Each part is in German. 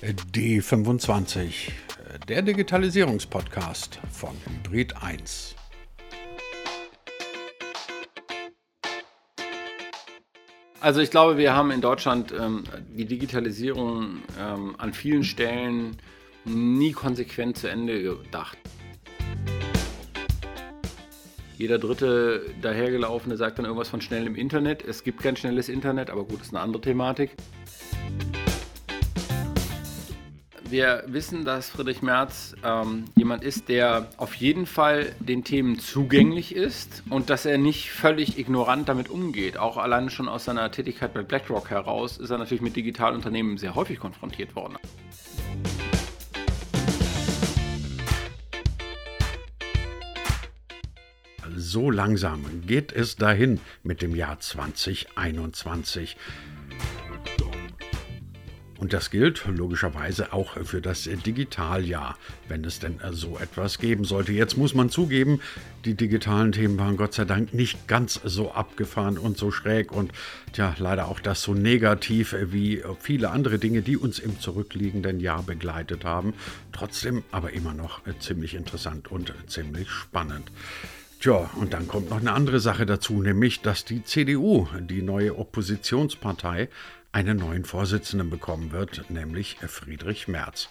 D25, der Digitalisierungspodcast von Hybrid 1. Also ich glaube, wir haben in Deutschland ähm, die Digitalisierung ähm, an vielen Stellen nie konsequent zu Ende gedacht. Jeder dritte dahergelaufene sagt dann irgendwas von schnellem Internet. Es gibt kein schnelles Internet, aber gut, ist eine andere Thematik. Wir wissen, dass Friedrich Merz ähm, jemand ist, der auf jeden Fall den Themen zugänglich ist und dass er nicht völlig ignorant damit umgeht. Auch alleine schon aus seiner Tätigkeit bei BlackRock heraus ist er natürlich mit Digitalunternehmen sehr häufig konfrontiert worden. So langsam geht es dahin mit dem Jahr 2021. Und das gilt logischerweise auch für das Digitaljahr, wenn es denn so etwas geben sollte. Jetzt muss man zugeben, die digitalen Themen waren Gott sei Dank nicht ganz so abgefahren und so schräg und ja, leider auch das so negativ wie viele andere Dinge, die uns im zurückliegenden Jahr begleitet haben. Trotzdem aber immer noch ziemlich interessant und ziemlich spannend. Tja, und dann kommt noch eine andere Sache dazu, nämlich, dass die CDU, die neue Oppositionspartei, einen neuen Vorsitzenden bekommen wird, nämlich Friedrich Merz.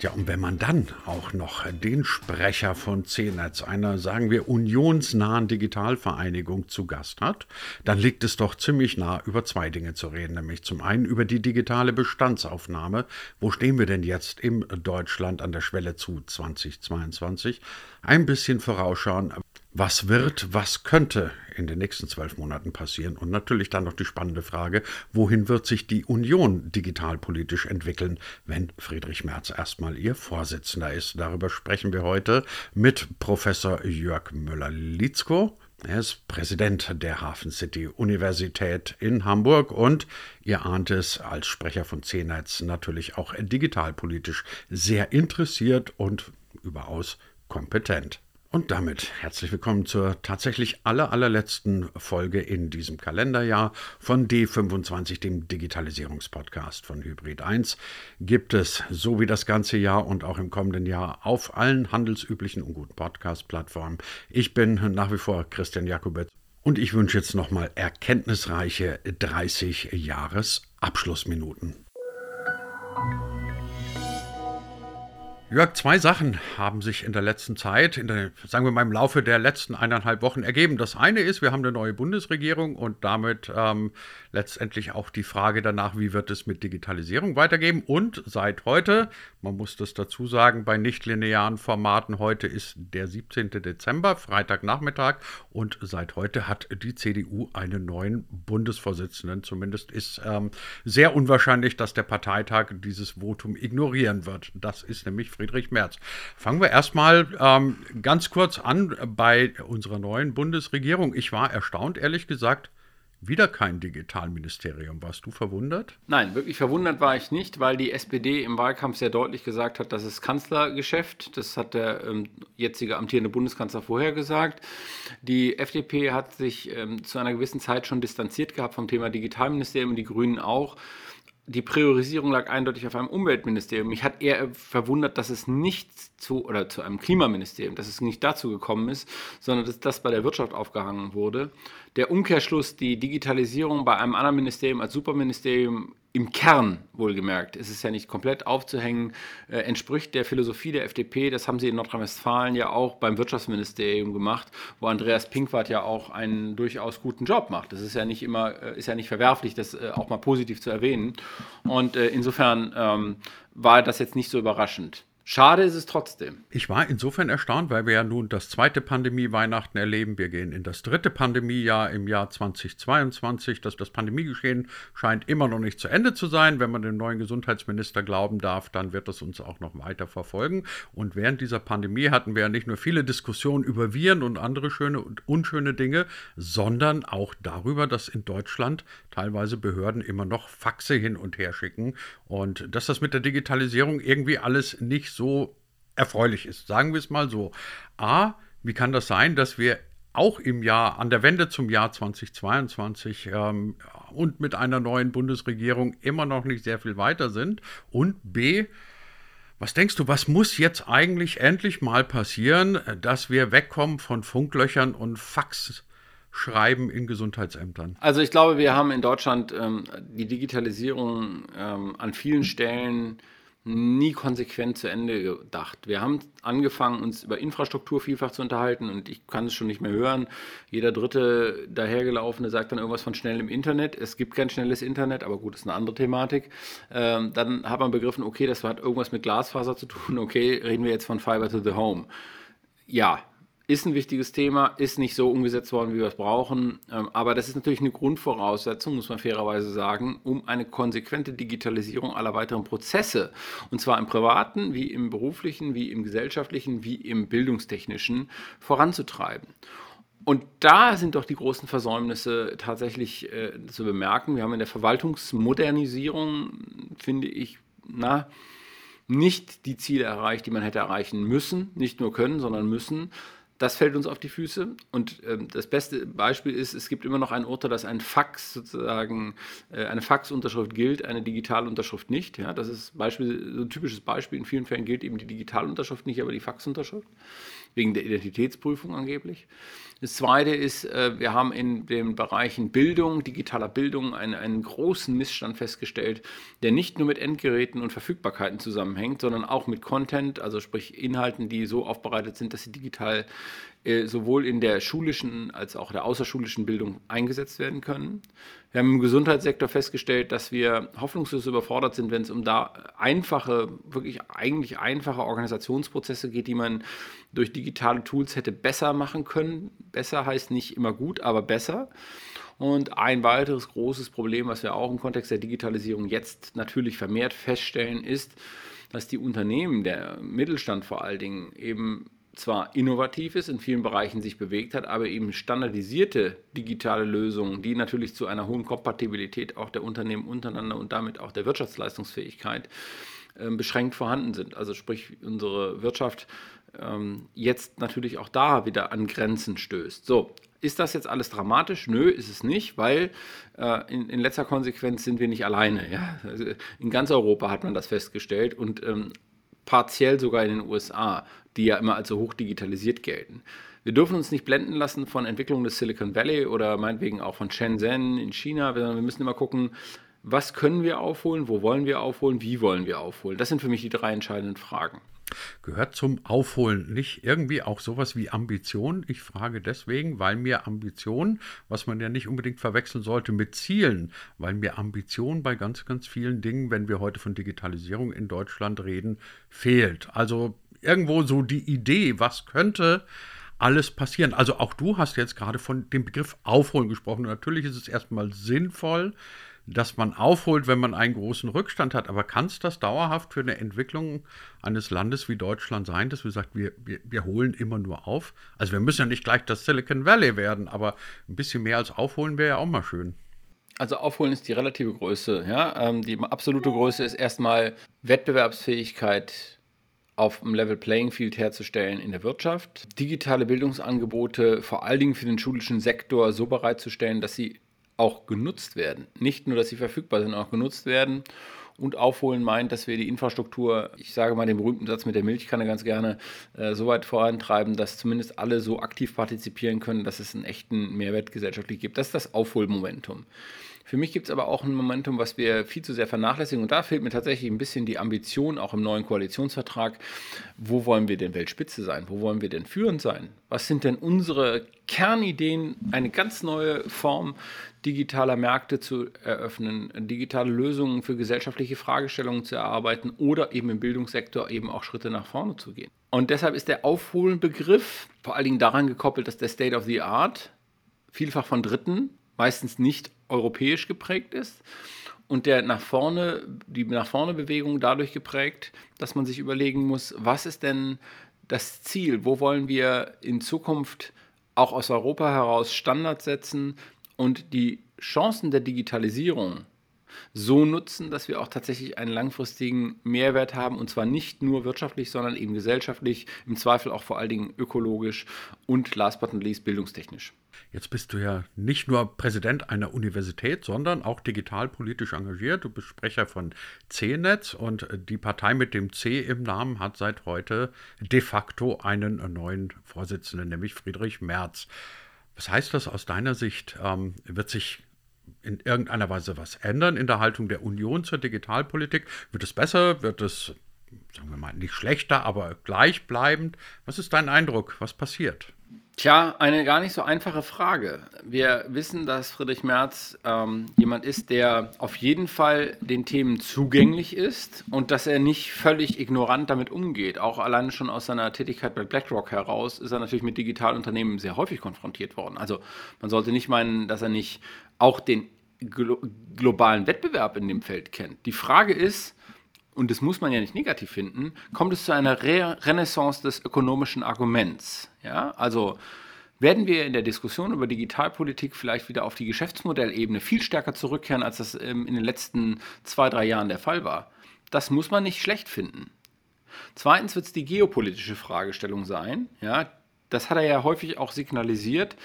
Ja, und wenn man dann auch noch den Sprecher von CNetz, einer, sagen wir, unionsnahen Digitalvereinigung zu Gast hat, dann liegt es doch ziemlich nah, über zwei Dinge zu reden, nämlich zum einen über die digitale Bestandsaufnahme. Wo stehen wir denn jetzt in Deutschland an der Schwelle zu 2022? Ein bisschen vorausschauen, was wird, was könnte in den nächsten zwölf Monaten passieren? Und natürlich dann noch die spannende Frage, wohin wird sich die Union digitalpolitisch entwickeln, wenn Friedrich Merz erstmal ihr Vorsitzender ist? Darüber sprechen wir heute mit Professor Jörg Müller-Litzko. Er ist Präsident der Hafen City Universität in Hamburg und ihr ahnt es als Sprecher von CNetz natürlich auch digitalpolitisch sehr interessiert und überaus kompetent. Und damit herzlich willkommen zur tatsächlich aller, allerletzten Folge in diesem Kalenderjahr von D25, dem Digitalisierungspodcast von Hybrid 1. Gibt es so wie das ganze Jahr und auch im kommenden Jahr auf allen handelsüblichen und guten Podcast-Plattformen. Ich bin nach wie vor Christian Jakobetz und ich wünsche jetzt nochmal erkenntnisreiche 30 Jahres Abschlussminuten. Jörg, zwei Sachen haben sich in der letzten Zeit, der, sagen wir mal im Laufe der letzten eineinhalb Wochen ergeben. Das eine ist, wir haben eine neue Bundesregierung und damit ähm, letztendlich auch die Frage danach, wie wird es mit Digitalisierung weitergehen. Und seit heute, man muss das dazu sagen, bei nichtlinearen Formaten, heute ist der 17. Dezember, Freitagnachmittag, und seit heute hat die CDU einen neuen Bundesvorsitzenden. Zumindest ist ähm, sehr unwahrscheinlich, dass der Parteitag dieses Votum ignorieren wird. Das ist nämlich Friedrich Merz. Fangen wir erstmal ähm, ganz kurz an bei unserer neuen Bundesregierung. Ich war erstaunt, ehrlich gesagt, wieder kein Digitalministerium. Warst du verwundert? Nein, wirklich verwundert war ich nicht, weil die SPD im Wahlkampf sehr deutlich gesagt hat, das ist Kanzlergeschäft. Das hat der ähm, jetzige amtierende Bundeskanzler vorher gesagt. Die FDP hat sich ähm, zu einer gewissen Zeit schon distanziert gehabt vom Thema Digitalministerium die Grünen auch die Priorisierung lag eindeutig auf einem Umweltministerium. Mich hat eher verwundert, dass es nicht zu oder zu einem Klimaministerium, dass es nicht dazu gekommen ist, sondern dass das bei der Wirtschaft aufgehangen wurde. Der Umkehrschluss, die Digitalisierung bei einem anderen Ministerium als Superministerium im Kern wohlgemerkt, ist es ja nicht komplett aufzuhängen, äh, entspricht der Philosophie der FDP. Das haben sie in Nordrhein-Westfalen ja auch beim Wirtschaftsministerium gemacht, wo Andreas Pinkwart ja auch einen durchaus guten Job macht. Das ist ja nicht immer, äh, ist ja nicht verwerflich, das äh, auch mal positiv zu erwähnen. Und äh, insofern ähm, war das jetzt nicht so überraschend. Schade ist es trotzdem. Ich war insofern erstaunt, weil wir ja nun das zweite Pandemie-Weihnachten erleben. Wir gehen in das dritte Pandemiejahr im Jahr 2022. Das, das Pandemiegeschehen scheint immer noch nicht zu Ende zu sein. Wenn man dem neuen Gesundheitsminister glauben darf, dann wird das uns auch noch weiter verfolgen. Und während dieser Pandemie hatten wir ja nicht nur viele Diskussionen über Viren und andere schöne und unschöne Dinge, sondern auch darüber, dass in Deutschland teilweise Behörden immer noch Faxe hin und her schicken und dass das mit der Digitalisierung irgendwie alles nicht so erfreulich ist. Sagen wir es mal so. A, wie kann das sein, dass wir auch im Jahr, an der Wende zum Jahr 2022, ähm, und mit einer neuen Bundesregierung immer noch nicht sehr viel weiter sind. Und B, was denkst du, was muss jetzt eigentlich endlich mal passieren, dass wir wegkommen von Funklöchern und Faxschreiben in Gesundheitsämtern? Also ich glaube, wir haben in Deutschland ähm, die Digitalisierung ähm, an vielen Stellen nie konsequent zu Ende gedacht. Wir haben angefangen, uns über Infrastruktur vielfach zu unterhalten und ich kann es schon nicht mehr hören. Jeder dritte dahergelaufene sagt dann irgendwas von schnellem Internet. Es gibt kein schnelles Internet, aber gut, ist eine andere Thematik. Ähm, dann hat man begriffen, okay, das hat irgendwas mit Glasfaser zu tun. Okay, reden wir jetzt von Fiber to the Home. Ja, ist ein wichtiges Thema, ist nicht so umgesetzt worden, wie wir es brauchen. Ähm, aber das ist natürlich eine Grundvoraussetzung, muss man fairerweise sagen, um eine konsequente Digitalisierung aller weiteren Prozesse, und zwar im privaten, wie im beruflichen, wie im gesellschaftlichen, wie im bildungstechnischen, voranzutreiben. Und da sind doch die großen Versäumnisse tatsächlich äh, zu bemerken. Wir haben in der Verwaltungsmodernisierung, finde ich, na, nicht die Ziele erreicht, die man hätte erreichen müssen, nicht nur können, sondern müssen. Das fällt uns auf die Füße. Und ähm, das beste Beispiel ist, es gibt immer noch ein Urteil, dass ein Fax sozusagen, äh, eine Faxunterschrift gilt, eine Digitalunterschrift nicht. Ja, das ist Beispiel, so ein typisches Beispiel. In vielen Fällen gilt eben die Digitalunterschrift nicht, aber die Faxunterschrift. Wegen der Identitätsprüfung angeblich. Das zweite ist, äh, wir haben in den Bereichen Bildung, digitaler Bildung, einen, einen großen Missstand festgestellt, der nicht nur mit Endgeräten und Verfügbarkeiten zusammenhängt, sondern auch mit Content, also sprich Inhalten, die so aufbereitet sind, dass sie digital äh, sowohl in der schulischen als auch der außerschulischen Bildung eingesetzt werden können. Wir haben im Gesundheitssektor festgestellt, dass wir hoffnungslos überfordert sind, wenn es um da einfache, wirklich eigentlich einfache Organisationsprozesse geht, die man durch digitale Tools hätte besser machen können. Besser heißt nicht immer gut, aber besser. Und ein weiteres großes Problem, was wir auch im Kontext der Digitalisierung jetzt natürlich vermehrt feststellen, ist, dass die Unternehmen, der Mittelstand vor allen Dingen, eben zwar innovativ ist, in vielen Bereichen sich bewegt hat, aber eben standardisierte digitale Lösungen, die natürlich zu einer hohen Kompatibilität auch der Unternehmen untereinander und damit auch der Wirtschaftsleistungsfähigkeit äh, beschränkt vorhanden sind. Also sprich, unsere Wirtschaft ähm, jetzt natürlich auch da wieder an Grenzen stößt. So, ist das jetzt alles dramatisch? Nö, ist es nicht, weil äh, in, in, letzter Konsequenz sind wir nicht alleine. Ja? Also in ganz Europa hat man das festgestellt und ähm, partiell sogar in den USA, die ja immer als so hoch digitalisiert gelten. Wir dürfen uns nicht blenden lassen von Entwicklungen des Silicon Valley oder meinetwegen auch von Shenzhen in China, sondern wir müssen immer gucken, was können wir aufholen, wo wollen wir aufholen, wie wollen wir aufholen. Das sind für mich die drei entscheidenden Fragen. Gehört zum Aufholen nicht irgendwie auch sowas wie Ambition? Ich frage deswegen, weil mir Ambition, was man ja nicht unbedingt verwechseln sollte mit Zielen, weil mir Ambition bei ganz, ganz vielen Dingen, wenn wir heute von Digitalisierung in Deutschland reden, fehlt. Also irgendwo so die Idee, was könnte alles passieren. Also auch du hast jetzt gerade von dem Begriff Aufholen gesprochen. Natürlich ist es erstmal sinnvoll, dass man aufholt, wenn man einen großen Rückstand hat. Aber kann es das dauerhaft für eine Entwicklung eines Landes wie Deutschland sein, dass wir sagen, wir, wir, wir holen immer nur auf? Also wir müssen ja nicht gleich das Silicon Valley werden, aber ein bisschen mehr als aufholen wäre ja auch mal schön. Also aufholen ist die relative Größe. Ja? Ähm, die absolute Größe ist erstmal Wettbewerbsfähigkeit auf dem Level Playing Field herzustellen in der Wirtschaft, digitale Bildungsangebote vor allen Dingen für den schulischen Sektor so bereitzustellen, dass sie auch genutzt werden. Nicht nur, dass sie verfügbar sind, auch genutzt werden. Und aufholen meint, dass wir die Infrastruktur, ich sage mal den berühmten Satz mit der Milchkanne ganz gerne, äh, so weit vorantreiben, dass zumindest alle so aktiv partizipieren können, dass es einen echten Mehrwert gesellschaftlich gibt. Das ist das Aufholmomentum. Für mich gibt es aber auch ein Momentum, was wir viel zu sehr vernachlässigen. Und da fehlt mir tatsächlich ein bisschen die Ambition, auch im neuen Koalitionsvertrag. Wo wollen wir denn Weltspitze sein? Wo wollen wir denn führend sein? Was sind denn unsere Kernideen, eine ganz neue Form digitaler Märkte zu eröffnen, digitale Lösungen für gesellschaftliche Fragestellungen zu erarbeiten oder eben im Bildungssektor eben auch Schritte nach vorne zu gehen. Und deshalb ist der Aufholen-Begriff vor allen Dingen daran gekoppelt, dass der State of the Art vielfach von Dritten meistens nicht europäisch geprägt ist und der nach vorne, die nach vorne Bewegung dadurch geprägt, dass man sich überlegen muss, was ist denn das Ziel? Wo wollen wir in Zukunft auch aus Europa heraus Standards setzen und die Chancen der Digitalisierung so nutzen, dass wir auch tatsächlich einen langfristigen Mehrwert haben und zwar nicht nur wirtschaftlich, sondern eben gesellschaftlich, im Zweifel auch vor allen Dingen ökologisch und last but not least bildungstechnisch. Jetzt bist du ja nicht nur Präsident einer Universität, sondern auch digitalpolitisch engagiert. Du bist Sprecher von C-Netz und die Partei mit dem C im Namen hat seit heute de facto einen neuen Vorsitzenden, nämlich Friedrich Merz. Was heißt das aus deiner Sicht? Ähm, wird sich in irgendeiner Weise was ändern in der Haltung der Union zur Digitalpolitik? Wird es besser? Wird es, sagen wir mal, nicht schlechter, aber gleichbleibend? Was ist dein Eindruck? Was passiert? Tja, eine gar nicht so einfache Frage. Wir wissen, dass Friedrich Merz ähm, jemand ist, der auf jeden Fall den Themen zugänglich ist und dass er nicht völlig ignorant damit umgeht. Auch alleine schon aus seiner Tätigkeit bei BlackRock heraus ist er natürlich mit Digitalunternehmen sehr häufig konfrontiert worden. Also man sollte nicht meinen, dass er nicht auch den glo globalen Wettbewerb in dem Feld kennt. Die Frage ist, und das muss man ja nicht negativ finden, kommt es zu einer Re Renaissance des ökonomischen Arguments. Ja? Also werden wir in der Diskussion über Digitalpolitik vielleicht wieder auf die Geschäftsmodellebene viel stärker zurückkehren, als das ähm, in den letzten zwei, drei Jahren der Fall war. Das muss man nicht schlecht finden. Zweitens wird es die geopolitische Fragestellung sein, ja, das hat er ja häufig auch signalisiert,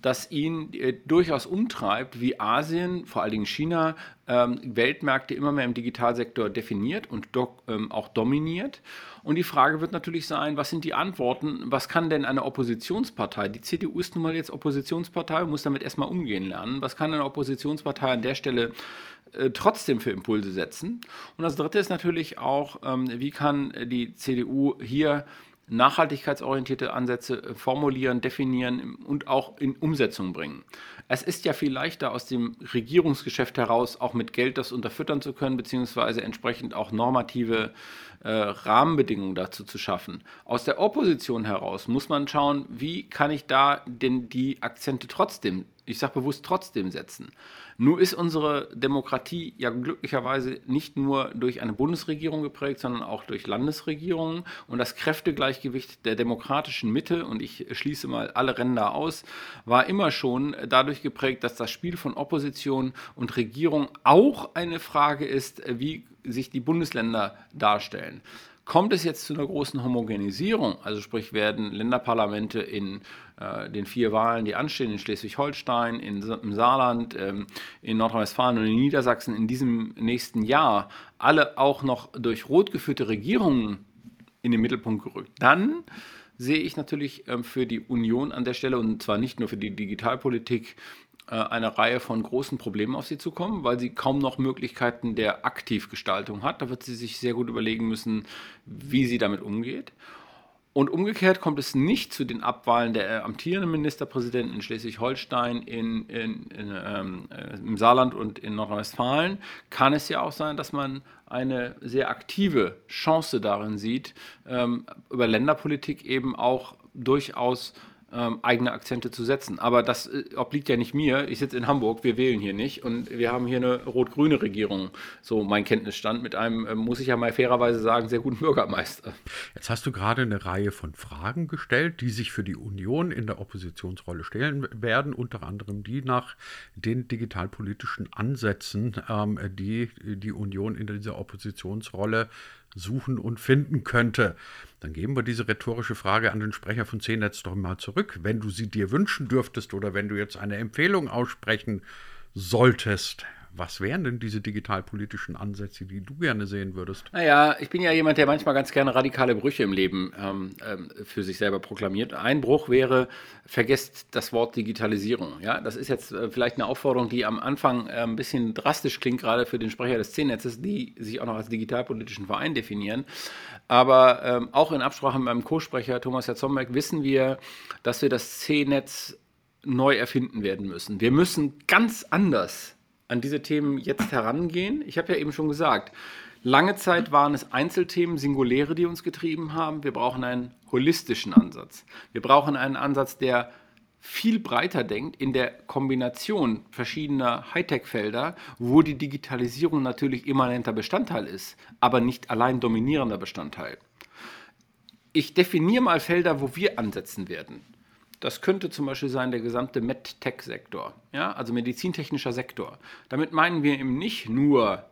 dass ihn äh, durchaus umtreibt, wie Asien, vor allen Dingen China, ähm, Weltmärkte immer mehr im Digitalsektor definiert und do, ähm, auch dominiert. Und die Frage wird natürlich sein, was sind die Antworten? Was kann denn eine Oppositionspartei, die CDU ist nun mal jetzt Oppositionspartei, muss damit erstmal umgehen lernen, was kann eine Oppositionspartei an der Stelle äh, trotzdem für Impulse setzen? Und das Dritte ist natürlich auch, ähm, wie kann die CDU hier nachhaltigkeitsorientierte Ansätze äh, formulieren, definieren und auch in Umsetzung bringen. Es ist ja viel leichter aus dem Regierungsgeschäft heraus auch mit Geld das unterfüttern zu können, beziehungsweise entsprechend auch normative äh, Rahmenbedingungen dazu zu schaffen. Aus der Opposition heraus muss man schauen, wie kann ich da denn die Akzente trotzdem, ich sage bewusst trotzdem setzen. Nur ist unsere Demokratie ja glücklicherweise nicht nur durch eine Bundesregierung geprägt, sondern auch durch Landesregierungen. Und das Kräftegleichgewicht der demokratischen Mitte, und ich schließe mal alle Ränder aus, war immer schon dadurch geprägt, dass das Spiel von Opposition und Regierung auch eine Frage ist, wie sich die Bundesländer darstellen. Kommt es jetzt zu einer großen Homogenisierung, also sprich werden Länderparlamente in äh, den vier Wahlen, die anstehen, in Schleswig-Holstein, im Saarland, ähm, in Nordrhein-Westfalen und in Niedersachsen in diesem nächsten Jahr alle auch noch durch rot geführte Regierungen in den Mittelpunkt gerückt, dann sehe ich natürlich ähm, für die Union an der Stelle und zwar nicht nur für die Digitalpolitik eine Reihe von großen Problemen auf sie zukommen, weil sie kaum noch Möglichkeiten der Aktivgestaltung hat. Da wird sie sich sehr gut überlegen müssen, wie sie damit umgeht. Und umgekehrt kommt es nicht zu den Abwahlen der amtierenden Ministerpräsidenten in Schleswig-Holstein, in, in, in, ähm, äh, im Saarland und in Nordrhein-Westfalen. Kann es ja auch sein, dass man eine sehr aktive Chance darin sieht, ähm, über Länderpolitik eben auch durchaus ähm, eigene Akzente zu setzen. Aber das äh, obliegt ja nicht mir. Ich sitze in Hamburg, wir wählen hier nicht und wir haben hier eine rot-grüne Regierung, so mein Kenntnisstand, mit einem, äh, muss ich ja mal fairerweise sagen, sehr guten Bürgermeister. Jetzt hast du gerade eine Reihe von Fragen gestellt, die sich für die Union in der Oppositionsrolle stellen werden, unter anderem die nach den digitalpolitischen Ansätzen, ähm, die die Union in dieser Oppositionsrolle suchen und finden könnte. Dann geben wir diese rhetorische Frage an den Sprecher von C-Netz doch mal zurück. Wenn du sie dir wünschen dürftest oder wenn du jetzt eine Empfehlung aussprechen solltest, was wären denn diese digitalpolitischen Ansätze, die du gerne sehen würdest? Naja, ich bin ja jemand, der manchmal ganz gerne radikale Brüche im Leben ähm, ähm, für sich selber proklamiert. Ein Bruch wäre, vergesst das Wort Digitalisierung. Ja, das ist jetzt äh, vielleicht eine Aufforderung, die am Anfang äh, ein bisschen drastisch klingt, gerade für den Sprecher des C-Netzes, die sich auch noch als digitalpolitischen Verein definieren. Aber ähm, auch in Absprache mit meinem Co-Sprecher Thomas Jatzomberg wissen wir, dass wir das C-Netz neu erfinden werden müssen. Wir müssen ganz anders an diese Themen jetzt herangehen? Ich habe ja eben schon gesagt, lange Zeit waren es Einzelthemen, Singuläre, die uns getrieben haben. Wir brauchen einen holistischen Ansatz. Wir brauchen einen Ansatz, der viel breiter denkt in der Kombination verschiedener Hightech-Felder, wo die Digitalisierung natürlich immanenter Bestandteil ist, aber nicht allein dominierender Bestandteil. Ich definiere mal Felder, wo wir ansetzen werden. Das könnte zum Beispiel sein der gesamte MedTech-Sektor, ja, also medizintechnischer Sektor. Damit meinen wir eben nicht nur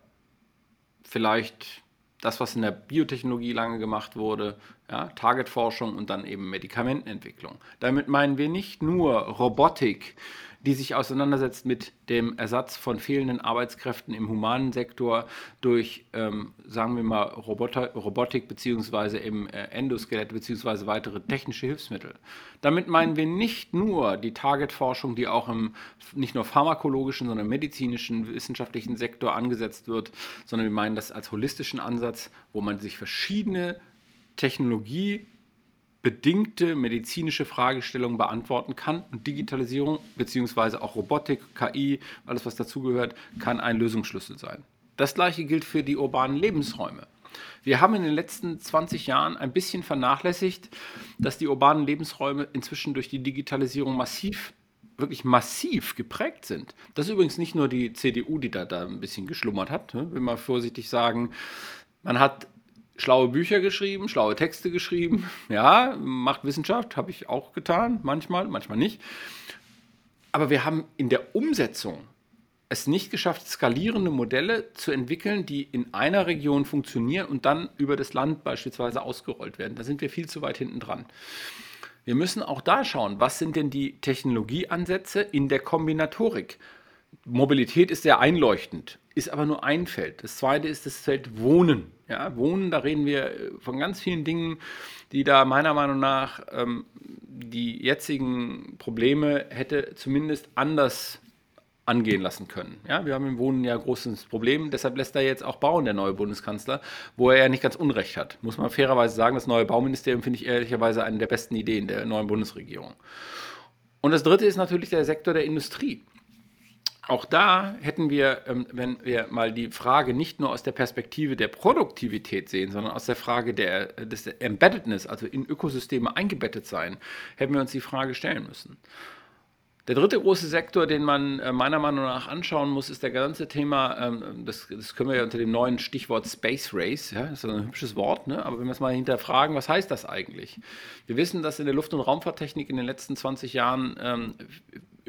vielleicht das, was in der Biotechnologie lange gemacht wurde, ja, Targetforschung und dann eben Medikamentenentwicklung. Damit meinen wir nicht nur Robotik, die sich auseinandersetzt mit dem Ersatz von fehlenden Arbeitskräften im humanen Sektor durch, ähm, sagen wir mal, Roboter, Robotik bzw. im äh, Endoskelett bzw. weitere technische Hilfsmittel. Damit meinen wir nicht nur die Targetforschung, die auch im nicht nur pharmakologischen, sondern medizinischen, wissenschaftlichen Sektor angesetzt wird, sondern wir meinen das als holistischen Ansatz, wo man sich verschiedene Technologie bedingte medizinische Fragestellungen beantworten kann. Und Digitalisierung beziehungsweise auch Robotik, KI, alles was dazugehört, kann ein Lösungsschlüssel sein. Das gleiche gilt für die urbanen Lebensräume. Wir haben in den letzten 20 Jahren ein bisschen vernachlässigt, dass die urbanen Lebensräume inzwischen durch die Digitalisierung massiv wirklich massiv geprägt sind. Das ist übrigens nicht nur die CDU, die da, da ein bisschen geschlummert hat, ne? will man vorsichtig sagen. Man hat schlaue Bücher geschrieben, schlaue Texte geschrieben. Ja, macht Wissenschaft, habe ich auch getan, manchmal, manchmal nicht. Aber wir haben in der Umsetzung es nicht geschafft, skalierende Modelle zu entwickeln, die in einer Region funktionieren und dann über das Land beispielsweise ausgerollt werden. Da sind wir viel zu weit hinten dran. Wir müssen auch da schauen, was sind denn die Technologieansätze in der Kombinatorik. Mobilität ist sehr einleuchtend, ist aber nur ein Feld. Das zweite ist das Feld Wohnen. Ja, Wohnen, da reden wir äh, von ganz vielen Dingen, die da meiner Meinung nach ähm, die jetzigen Probleme hätte zumindest anders angehen lassen können. Ja, wir haben im Wohnen ja großes Problem, deshalb lässt er jetzt auch bauen, der neue Bundeskanzler, wo er ja nicht ganz Unrecht hat. Muss man fairerweise sagen, das neue Bauministerium finde ich ehrlicherweise eine der besten Ideen der neuen Bundesregierung. Und das dritte ist natürlich der Sektor der Industrie auch da hätten wir, ähm, wenn wir mal die Frage nicht nur aus der Perspektive der Produktivität sehen, sondern aus der Frage der, des Embeddedness, also in Ökosysteme eingebettet sein, hätten wir uns die Frage stellen müssen. Der dritte große Sektor, den man äh, meiner Meinung nach anschauen muss, ist der ganze Thema, ähm, das, das, können wir ja unter dem neuen Stichwort Space Race, ja, das ist ein hübsches Wort, ne? aber wenn wir es mal hinterfragen, was heißt das eigentlich? Wir wissen, dass in der Luft- und Raumfahrttechnik in den letzten 20 Jahren ähm,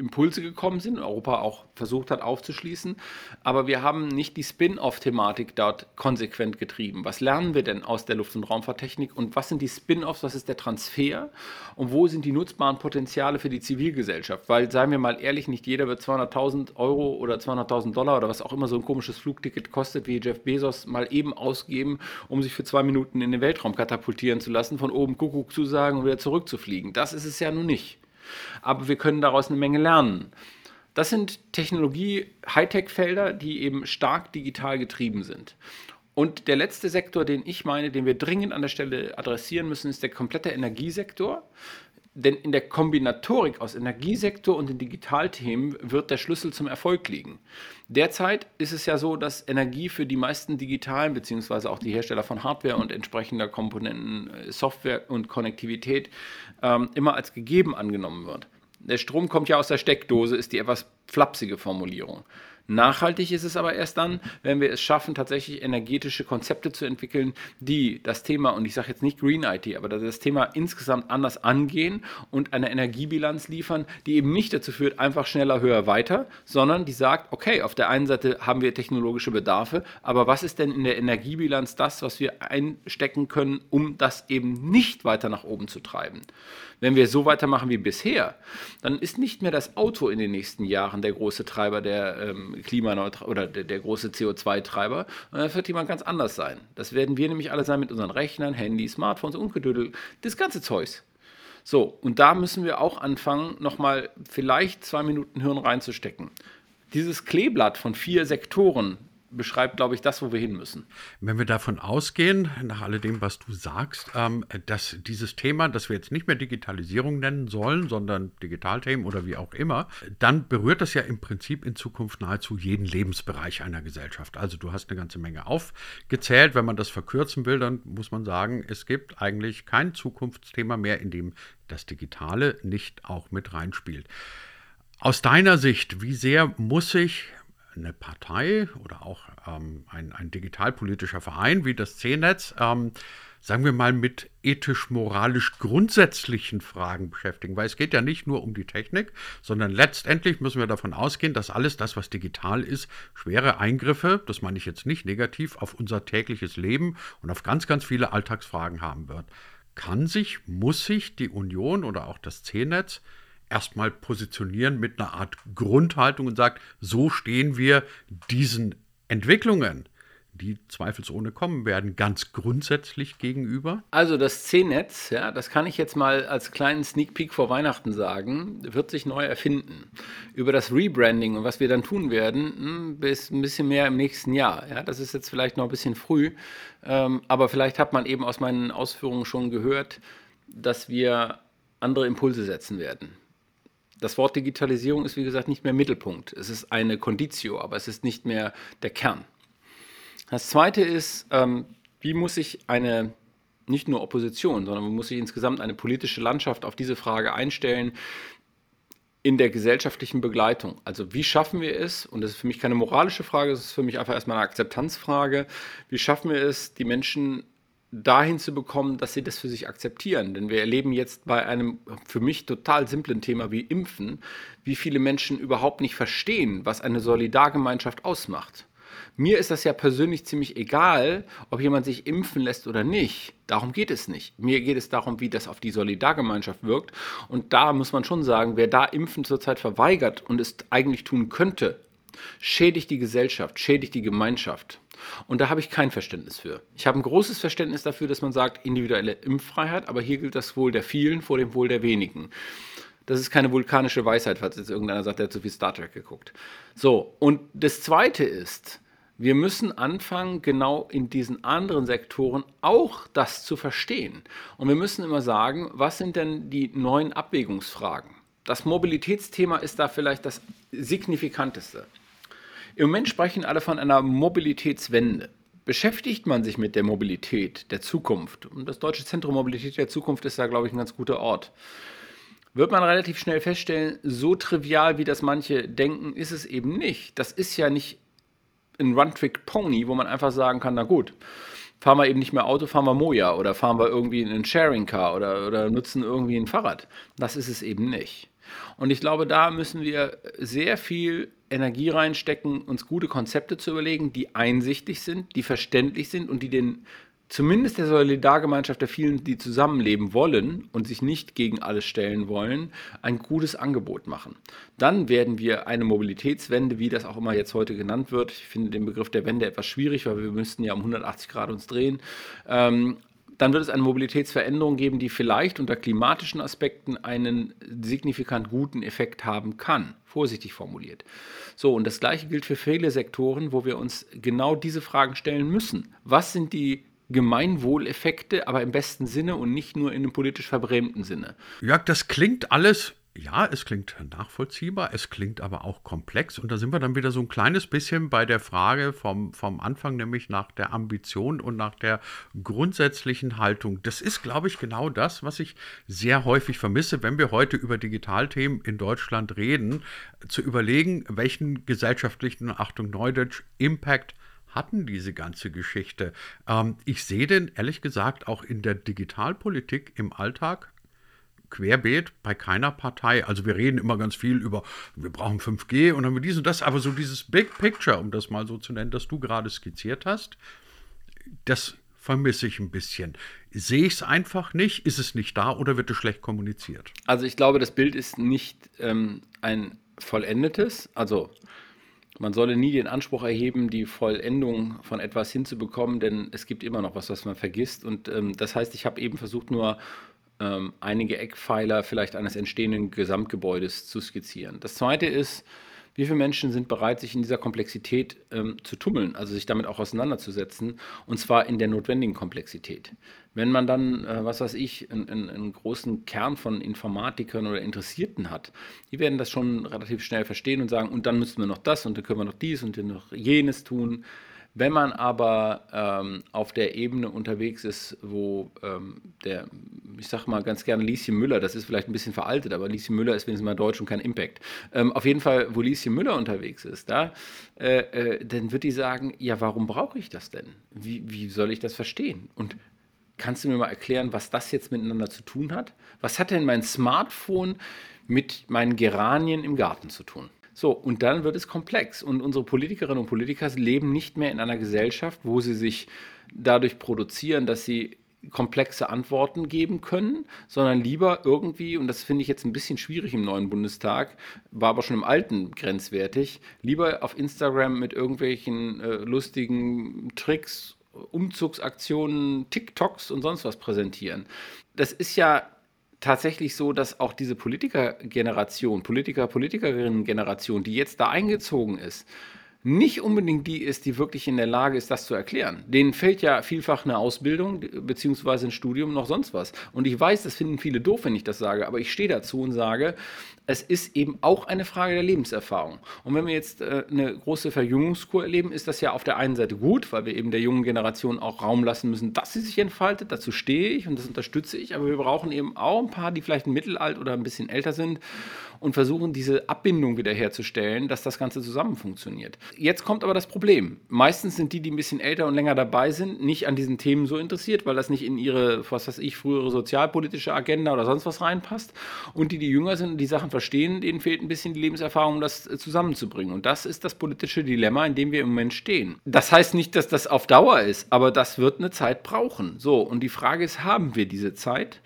Impulse gekommen sind, Europa auch versucht hat aufzuschließen. Aber wir haben nicht die Spin-off-Thematik dort konsequent getrieben. Was lernen wir denn aus der Luft- und Raumfahrttechnik und was sind die Spin-offs, was ist der Transfer und wo sind die nutzbaren Potenziale für die Zivilgesellschaft? Weil, seien wir mal ehrlich, nicht jeder wird 200.000 Euro oder 200.000 Dollar oder was auch immer so ein komisches Flugticket kostet, wie Jeff Bezos mal eben ausgeben, um sich für zwei Minuten in den Weltraum katapultieren zu lassen, von oben Kuckuck zu sagen und wieder zurückzufliegen. Das ist es ja nun nicht aber wir können daraus eine Menge lernen. Das sind Technologie-Hightech-Felder, die eben stark digital getrieben sind. Und der letzte Sektor, den ich meine, den wir dringend an der Stelle adressieren müssen, ist der komplette Energiesektor. Denn in der Kombinatorik aus Energiesektor und den Digitalthemen wird der Schlüssel zum Erfolg liegen. Derzeit ist es ja so, dass Energie für die meisten digitalen, beziehungsweise auch die Hersteller von Hardware und entsprechender Komponenten, äh, Software und Konnektivität ähm, immer als gegeben angenommen wird. Der Strom kommt ja aus der Steckdose, ist die etwas flapsige Formulierung. Nachhaltig ist es aber erst dann, wenn wir es schaffen, tatsächlich energetische Konzepte zu entwickeln, die das Thema, und ich sage jetzt nicht Green IT, aber das Thema insgesamt anders angehen und eine Energiebilanz liefern, die eben nicht dazu führt, einfach schneller, höher, weiter, sondern die sagt, okay, auf der einen Seite haben wir technologische Bedarfe, aber was ist denn in der Energiebilanz das, was wir einstecken können, um das eben nicht weiter nach oben zu treiben? Wenn wir so weitermachen wie bisher, dann ist nicht mehr das Auto in den nächsten Jahren der große Treiber der ähm, Klimaneutral oder der, der große CO2-Treiber. Das wird jemand ganz anders sein. Das werden wir nämlich alle sein mit unseren Rechnern, Handys, Smartphones und Gedödel. Das ganze Zeugs. So, und da müssen wir auch anfangen, nochmal vielleicht zwei Minuten Hirn reinzustecken. Dieses Kleeblatt von vier Sektoren, beschreibt, glaube ich, das, wo wir hin müssen. Wenn wir davon ausgehen, nach alledem, was du sagst, ähm, dass dieses Thema, das wir jetzt nicht mehr Digitalisierung nennen sollen, sondern Digitalthemen oder wie auch immer, dann berührt das ja im Prinzip in Zukunft nahezu jeden Lebensbereich einer Gesellschaft. Also du hast eine ganze Menge aufgezählt. Wenn man das verkürzen will, dann muss man sagen, es gibt eigentlich kein Zukunftsthema mehr, in dem das Digitale nicht auch mit reinspielt. Aus deiner Sicht, wie sehr muss sich eine Partei oder auch ähm, ein, ein digitalpolitischer Verein wie das C-Netz, ähm, sagen wir mal, mit ethisch-moralisch grundsätzlichen Fragen beschäftigen. Weil es geht ja nicht nur um die Technik, sondern letztendlich müssen wir davon ausgehen, dass alles das, was digital ist, schwere Eingriffe, das meine ich jetzt nicht negativ, auf unser tägliches Leben und auf ganz, ganz viele Alltagsfragen haben wird. Kann sich, muss sich die Union oder auch das C-Netz erstmal positionieren mit einer Art Grundhaltung und sagt, so stehen wir diesen Entwicklungen, die zweifelsohne kommen werden, ganz grundsätzlich gegenüber? Also das C-Netz, ja, das kann ich jetzt mal als kleinen Sneak Peek vor Weihnachten sagen, wird sich neu erfinden. Über das Rebranding und was wir dann tun werden, hm, bis ein bisschen mehr im nächsten Jahr. Ja, das ist jetzt vielleicht noch ein bisschen früh, ähm, aber vielleicht hat man eben aus meinen Ausführungen schon gehört, dass wir andere Impulse setzen werden. Das Wort Digitalisierung ist, wie gesagt, nicht mehr Mittelpunkt. Es ist eine Conditio, aber es ist nicht mehr der Kern. Das Zweite ist, ähm, wie muss sich eine, nicht nur Opposition, sondern wie muss sich insgesamt eine politische Landschaft auf diese Frage einstellen in der gesellschaftlichen Begleitung. Also wie schaffen wir es, und das ist für mich keine moralische Frage, das ist für mich einfach erstmal eine Akzeptanzfrage, wie schaffen wir es, die Menschen dahin zu bekommen, dass sie das für sich akzeptieren. Denn wir erleben jetzt bei einem für mich total simplen Thema wie Impfen, wie viele Menschen überhaupt nicht verstehen, was eine Solidargemeinschaft ausmacht. Mir ist das ja persönlich ziemlich egal, ob jemand sich impfen lässt oder nicht. Darum geht es nicht. Mir geht es darum, wie das auf die Solidargemeinschaft wirkt. Und da muss man schon sagen, wer da Impfen zurzeit verweigert und es eigentlich tun könnte, schädigt die Gesellschaft, schädigt die Gemeinschaft. Und da habe ich kein Verständnis für. Ich habe ein großes Verständnis dafür, dass man sagt, individuelle Impffreiheit, aber hier gilt das Wohl der vielen vor dem Wohl der wenigen. Das ist keine vulkanische Weisheit, falls jetzt irgendeiner sagt, der hat zu viel Star Trek geguckt. So, und das Zweite ist, wir müssen anfangen, genau in diesen anderen Sektoren auch das zu verstehen. Und wir müssen immer sagen, was sind denn die neuen Abwägungsfragen? Das Mobilitätsthema ist da vielleicht das signifikanteste. Im Moment sprechen alle von einer Mobilitätswende. Beschäftigt man sich mit der Mobilität der Zukunft, und das Deutsche Zentrum Mobilität der Zukunft ist da, glaube ich, ein ganz guter Ort, wird man relativ schnell feststellen, so trivial wie das manche denken, ist es eben nicht. Das ist ja nicht ein One-Trick-Pony, wo man einfach sagen kann, na gut, fahren wir eben nicht mehr Auto, fahren wir Moja oder fahren wir irgendwie in einen Sharing-Car oder, oder nutzen irgendwie ein Fahrrad. Das ist es eben nicht. Und ich glaube, da müssen wir sehr viel Energie reinstecken, uns gute Konzepte zu überlegen, die einsichtig sind, die verständlich sind und die den zumindest der Solidargemeinschaft der vielen, die zusammenleben wollen und sich nicht gegen alles stellen wollen, ein gutes Angebot machen. Dann werden wir eine Mobilitätswende, wie das auch immer jetzt heute genannt wird, ich finde den Begriff der Wende etwas schwierig, weil wir müssten ja um 180 Grad uns drehen, ähm, dann wird es eine Mobilitätsveränderung geben, die vielleicht unter klimatischen Aspekten einen signifikant guten Effekt haben kann, vorsichtig formuliert. So, und das Gleiche gilt für viele Sektoren, wo wir uns genau diese Fragen stellen müssen. Was sind die Gemeinwohleffekte, aber im besten Sinne und nicht nur in einem politisch verbrämten Sinne? Jörg, das klingt alles ja, es klingt nachvollziehbar, es klingt aber auch komplex. Und da sind wir dann wieder so ein kleines bisschen bei der Frage vom, vom Anfang, nämlich nach der Ambition und nach der grundsätzlichen Haltung. Das ist, glaube ich, genau das, was ich sehr häufig vermisse, wenn wir heute über Digitalthemen in Deutschland reden, zu überlegen, welchen gesellschaftlichen, Achtung Neudeutsch, Impact hatten diese ganze Geschichte. Ähm, ich sehe den ehrlich gesagt auch in der Digitalpolitik im Alltag querbeet bei keiner Partei. Also wir reden immer ganz viel über, wir brauchen 5G und haben wir dies und das, aber so dieses Big Picture, um das mal so zu nennen, das du gerade skizziert hast, das vermisse ich ein bisschen. Sehe ich es einfach nicht? Ist es nicht da oder wird es schlecht kommuniziert? Also ich glaube, das Bild ist nicht ähm, ein vollendetes. Also man solle nie den Anspruch erheben, die Vollendung von etwas hinzubekommen, denn es gibt immer noch was, was man vergisst. Und ähm, das heißt, ich habe eben versucht, nur ähm, einige Eckpfeiler vielleicht eines entstehenden Gesamtgebäudes zu skizzieren. Das zweite ist, wie viele Menschen sind bereit, sich in dieser Komplexität ähm, zu tummeln, also sich damit auch auseinanderzusetzen, und zwar in der notwendigen Komplexität. Wenn man dann, äh, was weiß ich, einen, einen, großen Kern von Informatikern oder Interessierten hat, die werden das schon relativ schnell verstehen und sagen, und dann müssen wir noch das und dann können wir noch dies und dann noch jenes tun. Wenn man aber ähm, auf der Ebene unterwegs ist, wo ähm, der, ich sag mal ganz gerne Lieschen Müller, das ist vielleicht ein bisschen veraltet, aber Lieschen Müller ist wenigstens mal deutsch und kein Impact. Ähm, auf jeden Fall, wo Lieschen Müller unterwegs ist, da, äh, äh, dann wird die sagen, ja, warum brauche ich das denn? Wie, wie soll ich das verstehen? Und kannst du mir mal erklären, was das jetzt miteinander zu tun hat? Was hat denn mein Smartphone mit meinen Geranien im Garten zu tun? So, und dann wird es komplex. Und unsere Politikerinnen und Politiker leben nicht mehr in einer Gesellschaft, wo sie sich dadurch produzieren, dass sie komplexe Antworten geben können, sondern lieber irgendwie, und das finde ich jetzt ein bisschen schwierig im neuen Bundestag, war aber schon im alten grenzwertig, lieber auf Instagram mit irgendwelchen äh, lustigen Tricks, Umzugsaktionen, TikToks und sonst was präsentieren. Das ist ja tatsächlich so, dass auch diese Politikergeneration, Politiker, Politikerinnen-Generation, die jetzt da eingezogen ist, nicht unbedingt die ist, die wirklich in der Lage ist, das zu erklären. Denen fehlt ja vielfach eine Ausbildung beziehungsweise ein Studium noch sonst was. Und ich weiß, das finden viele doof, wenn ich das sage, aber ich stehe dazu und sage, es ist eben auch eine Frage der Lebenserfahrung. Und wenn wir jetzt äh, eine große Verjüngungskur erleben, ist das ja auf der einen Seite gut, weil wir eben der jungen Generation auch Raum lassen müssen, dass sie sich entfaltet. Dazu stehe ich und das unterstütze ich. Aber wir brauchen eben auch ein paar, die vielleicht ein Mittelalt oder ein bisschen älter sind und versuchen, diese Abbindung wiederherzustellen, dass das Ganze zusammen funktioniert. Jetzt kommt aber das Problem. Meistens sind die, die ein bisschen älter und länger dabei sind, nicht an diesen Themen so interessiert, weil das nicht in ihre, was weiß ich, frühere sozialpolitische Agenda oder sonst was reinpasst. Und die, die jünger sind und die Sachen verstehen, denen fehlt ein bisschen die Lebenserfahrung, um das äh, zusammenzubringen. Und das ist das politische Dilemma, in dem wir im Moment stehen. Das heißt nicht, dass das auf Dauer ist, aber das wird eine Zeit brauchen. So, und die Frage ist, haben wir diese Zeit?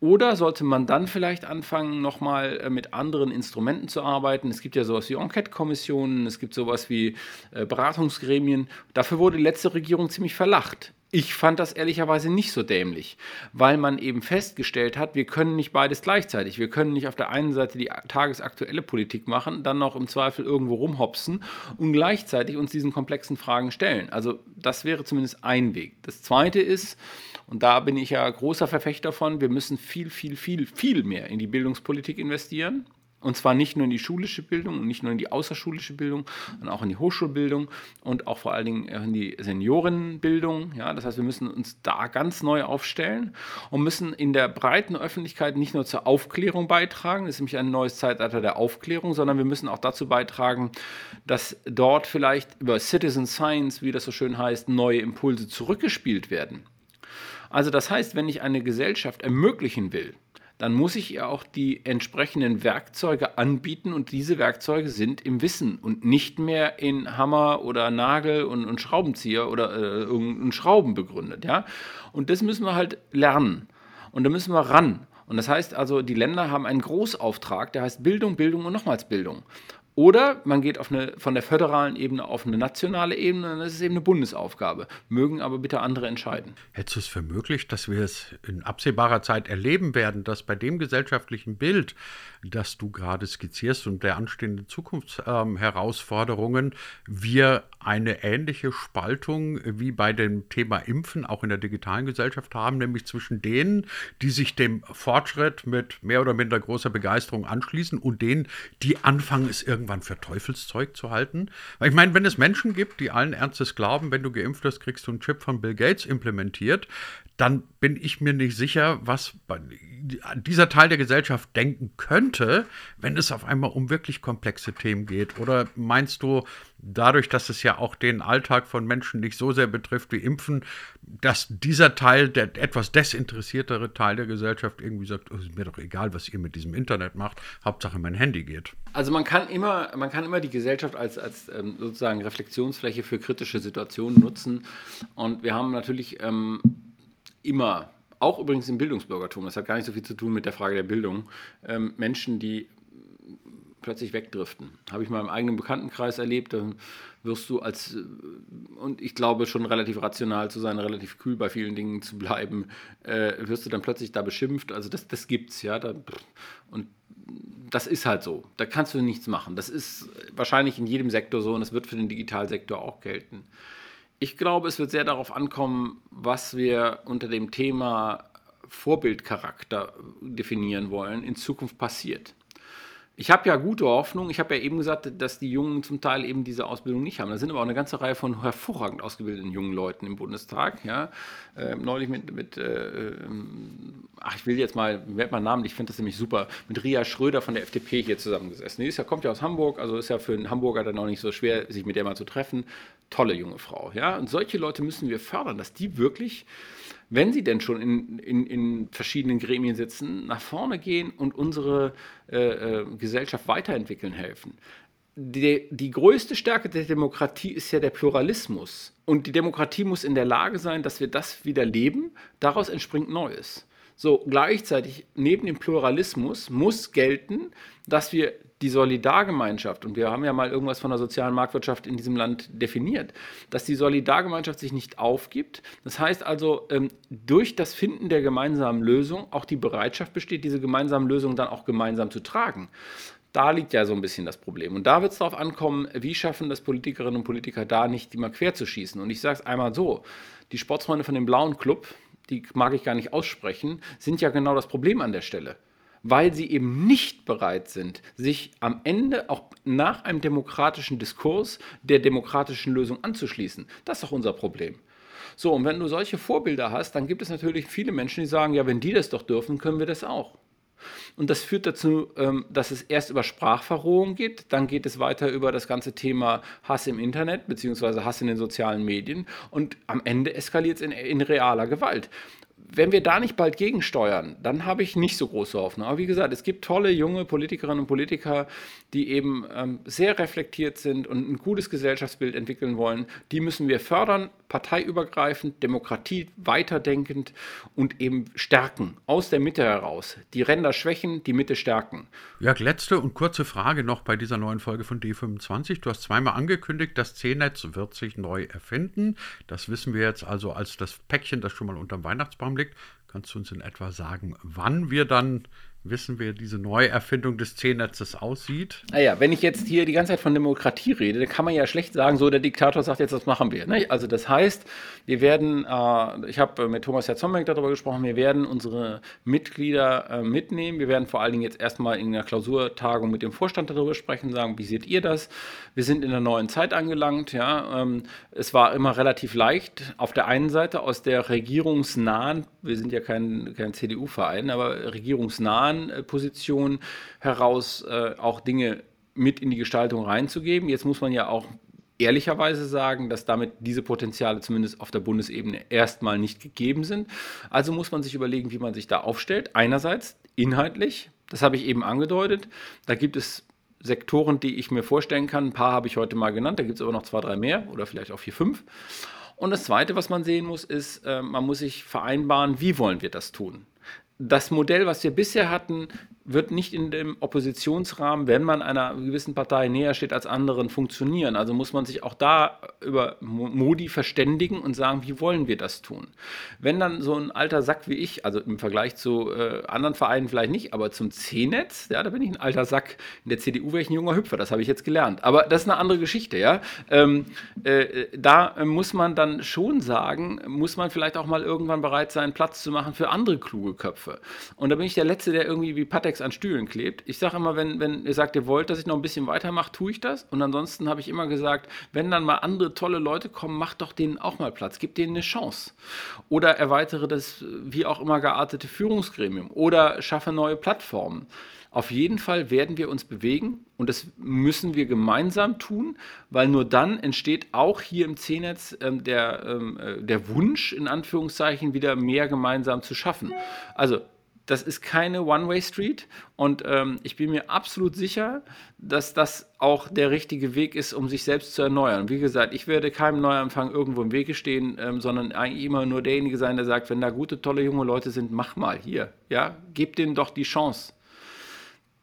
Oder sollte man dann vielleicht anfangen, nochmal äh, mit anderen Instrumenten zu arbeiten? Es gibt ja sowas wie Enquete-Kommissionen, es gibt sowas wie äh, Beratungsgremien. Dafür wurde die letzte Regierung ziemlich verlacht. Ich fand das ehrlicherweise nicht so dämlich, weil man eben festgestellt hat, wir können nicht beides gleichzeitig. Wir können nicht auf der einen Seite die tagesaktuelle Politik machen, dann noch im Zweifel irgendwo rumhopsen und gleichzeitig uns diesen komplexen Fragen stellen. Also das wäre zumindest ein Weg. Das Zweite ist, und da bin ich ja großer Verfechter von, wir müssen viel, viel, viel, viel mehr in die Bildungspolitik investieren. Und zwar nicht nur in die schulische Bildung und nicht nur in die außerschulische Bildung, sondern auch in die Hochschulbildung und auch vor allen Dingen in die Seniorenbildung. Ja, das heißt, wir müssen uns da ganz neu aufstellen und müssen in der breiten Öffentlichkeit nicht nur zur Aufklärung beitragen, das ist nämlich ein neues Zeitalter der Aufklärung, sondern wir müssen auch dazu beitragen, dass dort vielleicht über Citizen Science, wie das so schön heißt, neue Impulse zurückgespielt werden. Also das heißt, wenn ich eine Gesellschaft ermöglichen will, dann muss ich ihr auch die entsprechenden Werkzeuge anbieten und diese Werkzeuge sind im Wissen und nicht mehr in Hammer oder Nagel und, und Schraubenzieher oder äh, irgendeinen Schrauben begründet. Ja? Und das müssen wir halt lernen und da müssen wir ran. Und das heißt also, die Länder haben einen Großauftrag, der heißt Bildung, Bildung und nochmals Bildung. Oder man geht eine, von der föderalen Ebene auf eine nationale Ebene, dann ist es eben eine Bundesaufgabe. Mögen aber bitte andere entscheiden. Hältst du es für möglich, dass wir es in absehbarer Zeit erleben werden, dass bei dem gesellschaftlichen Bild, das du gerade skizzierst und der anstehenden Zukunftsherausforderungen, ähm, wir eine ähnliche Spaltung wie bei dem Thema Impfen auch in der digitalen Gesellschaft haben, nämlich zwischen denen, die sich dem Fortschritt mit mehr oder minder großer Begeisterung anschließen und denen, die anfangen, es irgendwann für Teufelszeug zu halten. Ich meine, wenn es Menschen gibt, die allen Ernstes glauben, wenn du geimpft wirst, kriegst du einen Chip von Bill Gates implementiert, dann bin ich mir nicht sicher, was dieser Teil der Gesellschaft denken könnte, wenn es auf einmal um wirklich komplexe Themen geht. Oder meinst du, dadurch, dass es ja auch den Alltag von Menschen nicht so sehr betrifft wie Impfen, dass dieser Teil, der etwas desinteressiertere Teil der Gesellschaft irgendwie sagt, oh, ist mir doch egal, was ihr mit diesem Internet macht, Hauptsache mein Handy geht. Also man kann immer, man kann immer die Gesellschaft als, als ähm, sozusagen Reflexionsfläche für kritische Situationen nutzen. Und wir haben natürlich ähm, immer, auch übrigens im Bildungsbürgertum, das hat gar nicht so viel zu tun mit der Frage der Bildung, ähm, Menschen, die plötzlich wegdriften. Habe ich mal im eigenen Bekanntenkreis erlebt, dann wirst du als, äh, und ich glaube schon relativ rational zu sein, relativ kühl bei vielen Dingen zu bleiben, äh, wirst du dann plötzlich da beschimpft. Also das, das es, ja. Da, und das ist halt so. Da kannst du nichts machen. Das ist wahrscheinlich in jedem Sektor so und das wird für den Digitalsektor auch gelten. Ich glaube, es wird sehr darauf ankommen, was wir unter dem Thema Vorbildcharakter definieren wollen, in Zukunft passiert. Ich habe ja gute Hoffnung. Ich habe ja eben gesagt, dass die Jungen zum Teil eben diese Ausbildung nicht haben. Da sind aber auch eine ganze Reihe von hervorragend ausgebildeten jungen Leuten im Bundestag. Ja. Äh, neulich mit, mit äh, ach, ich will jetzt mal, werde mal Namen, ich finde das nämlich super, mit Ria Schröder von der FDP hier zusammengesessen. Die ist ja, kommt ja aus Hamburg, also ist ja für einen Hamburger dann auch nicht so schwer, sich mit der mal zu treffen. Tolle junge Frau. Ja. Und solche Leute müssen wir fördern, dass die wirklich wenn sie denn schon in, in, in verschiedenen Gremien sitzen, nach vorne gehen und unsere äh, äh, Gesellschaft weiterentwickeln helfen. Die, die größte Stärke der Demokratie ist ja der Pluralismus. Und die Demokratie muss in der Lage sein, dass wir das wieder leben. Daraus entspringt Neues. So, gleichzeitig neben dem Pluralismus muss gelten, dass wir die Solidargemeinschaft, und wir haben ja mal irgendwas von der sozialen Marktwirtschaft in diesem Land definiert, dass die Solidargemeinschaft sich nicht aufgibt. Das heißt also, ähm, durch das Finden der gemeinsamen Lösung auch die Bereitschaft besteht, diese gemeinsamen Lösungen dann auch gemeinsam zu tragen. Da liegt ja so ein bisschen das Problem. Und da wird es darauf ankommen, wie schaffen das Politikerinnen und Politiker da nicht immer quer zu schießen. Und ich sage es einmal so, die Sportsfreunde von dem Blauen Club, die mag ich gar nicht aussprechen, sind ja genau das Problem an der Stelle weil sie eben nicht bereit sind, sich am Ende auch nach einem demokratischen Diskurs der demokratischen Lösung anzuschließen. Das ist doch unser Problem. So, und wenn du solche Vorbilder hast, dann gibt es natürlich viele Menschen, die sagen, ja, wenn die das doch dürfen, können wir das auch. Und das führt dazu, ähm, dass es erst über Sprachverrohung geht, dann geht es weiter über das ganze Thema Hass im Internet beziehungsweise Hass in den sozialen Medien und am Ende eskaliert es in, in realer Gewalt wenn wir da nicht bald gegensteuern, dann habe ich nicht so große Hoffnung. Aber wie gesagt, es gibt tolle junge Politikerinnen und Politiker, die eben ähm, sehr reflektiert sind und ein gutes Gesellschaftsbild entwickeln wollen. Die müssen wir fördern, parteiübergreifend, Demokratie weiterdenkend und eben stärken, aus der Mitte heraus. Die Ränder schwächen, die Mitte stärken. Jörg, letzte und kurze Frage noch bei dieser neuen Folge von D25. Du hast zweimal angekündigt, das C-Netz wird sich neu erfinden. Das wissen wir jetzt also als das Päckchen, das schon mal unterm Weihnachtsbaum liegt. Kannst du uns in etwa sagen, wann wir dann wissen, wie diese Neuerfindung des C-Netzes aussieht. Naja, wenn ich jetzt hier die ganze Zeit von Demokratie rede, dann kann man ja schlecht sagen, so der Diktator sagt jetzt, das machen wir. Ne? Also das heißt, wir werden, äh, ich habe mit Thomas Herzombeck darüber gesprochen, wir werden unsere Mitglieder äh, mitnehmen. Wir werden vor allen Dingen jetzt erstmal in der Klausurtagung mit dem Vorstand darüber sprechen, sagen, wie seht ihr das? Wir sind in der neuen Zeit angelangt. Ja? Ähm, es war immer relativ leicht, auf der einen Seite aus der regierungsnahen, wir sind ja kein, kein CDU-Verein, aber regierungsnahen Position heraus äh, auch Dinge mit in die Gestaltung reinzugeben. Jetzt muss man ja auch ehrlicherweise sagen, dass damit diese Potenziale zumindest auf der Bundesebene erstmal nicht gegeben sind. Also muss man sich überlegen, wie man sich da aufstellt. Einerseits inhaltlich, das habe ich eben angedeutet, da gibt es Sektoren, die ich mir vorstellen kann. Ein paar habe ich heute mal genannt, da gibt es aber noch zwei, drei mehr oder vielleicht auch vier, fünf. Und das Zweite, was man sehen muss, ist, äh, man muss sich vereinbaren, wie wollen wir das tun das Modell, was wir bisher hatten, wird nicht in dem Oppositionsrahmen, wenn man einer gewissen Partei näher steht als anderen, funktionieren. Also muss man sich auch da über Modi verständigen und sagen, wie wollen wir das tun? Wenn dann so ein alter Sack wie ich, also im Vergleich zu äh, anderen Vereinen vielleicht nicht, aber zum C-Netz, ja, da bin ich ein alter Sack. In der CDU wäre ich ein junger Hüpfer, das habe ich jetzt gelernt. Aber das ist eine andere Geschichte, ja. Ähm, äh, da muss man dann schon sagen, muss man vielleicht auch mal irgendwann bereit sein, Platz zu machen für andere kluge Köpfe. Und da bin ich der Letzte, der irgendwie wie Patek Latex an Stühlen klebt. Ich sage immer, wenn, wenn ihr sagt, ihr wollt, dass ich noch ein bisschen weitermache, tue ich das. Und ansonsten habe ich immer gesagt, wenn dann mal andere tolle Leute kommen, macht doch denen auch mal Platz, gib denen eine Chance. Oder erweitere das wie auch immer geartete Führungsgremium oder schaffe neue Plattformen. Auf jeden Fall werden wir uns bewegen und das müssen wir gemeinsam tun, weil nur dann entsteht auch hier im C-Netz ähm, der, ähm, äh, der Wunsch, in Anführungszeichen, wieder mehr gemeinsam zu schaffen. Also das ist keine One-Way-Street und ähm, ich bin mir absolut sicher, dass das auch der richtige Weg ist, um sich selbst zu erneuern. Wie gesagt, ich werde keinem Neuanfang irgendwo im Wege stehen, ähm, sondern eigentlich immer nur derjenige sein, der sagt, wenn da gute, tolle junge Leute sind, mach mal hier, ja, gib denen doch die Chance.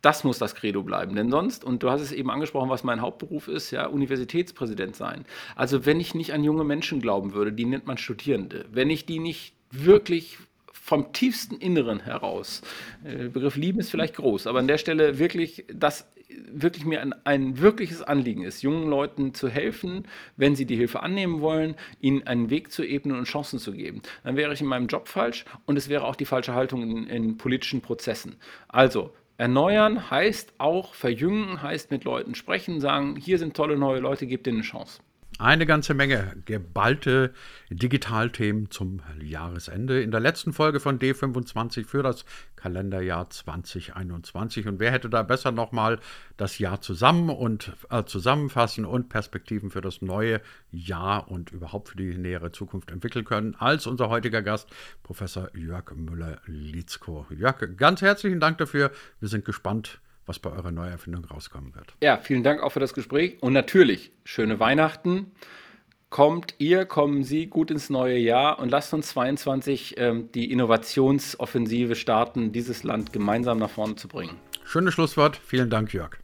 Das muss das Credo bleiben, denn sonst, und du hast es eben angesprochen, was mein Hauptberuf ist, ja, Universitätspräsident sein. Also wenn ich nicht an junge Menschen glauben würde, die nennt man Studierende, wenn ich die nicht wirklich vom tiefsten Inneren heraus. Der äh, Begriff Lieben ist vielleicht groß, aber an der Stelle wirklich, dass wirklich mir ein, ein wirkliches Anliegen ist, jungen Leuten zu helfen, wenn sie die Hilfe annehmen wollen, ihnen einen Weg zu ebnen und Chancen zu geben. Dann wäre ich in meinem Job falsch und es wäre auch die falsche Haltung in, in politischen Prozessen. Also, Erneuern heißt auch verjüngen, heißt mit Leuten sprechen, sagen, hier sind tolle neue Leute, gebt denen eine Chance. Eine ganze Menge geballte Digitalthemen zum Jahresende. In der letzten Folge von D25 für das Kalenderjahr 2021. Und wer hätte da besser nochmal das Jahr zusammen und äh, zusammenfassen und Perspektiven für das neue Jahr und überhaupt für die nähere Zukunft entwickeln können, als unser heutiger Gast, Professor Jörg Müller-Litzko. Jörg, ganz herzlichen Dank dafür. Wir sind gespannt, was bei eurer Neuerfindung rauskommen wird. Ja, vielen Dank auch für das Gespräch und natürlich schöne Weihnachten. Kommt ihr, kommen Sie gut ins neue Jahr und lasst uns 22 ähm, die Innovationsoffensive starten, dieses Land gemeinsam nach vorne zu bringen. Schönes Schlusswort. Vielen Dank, Jörg.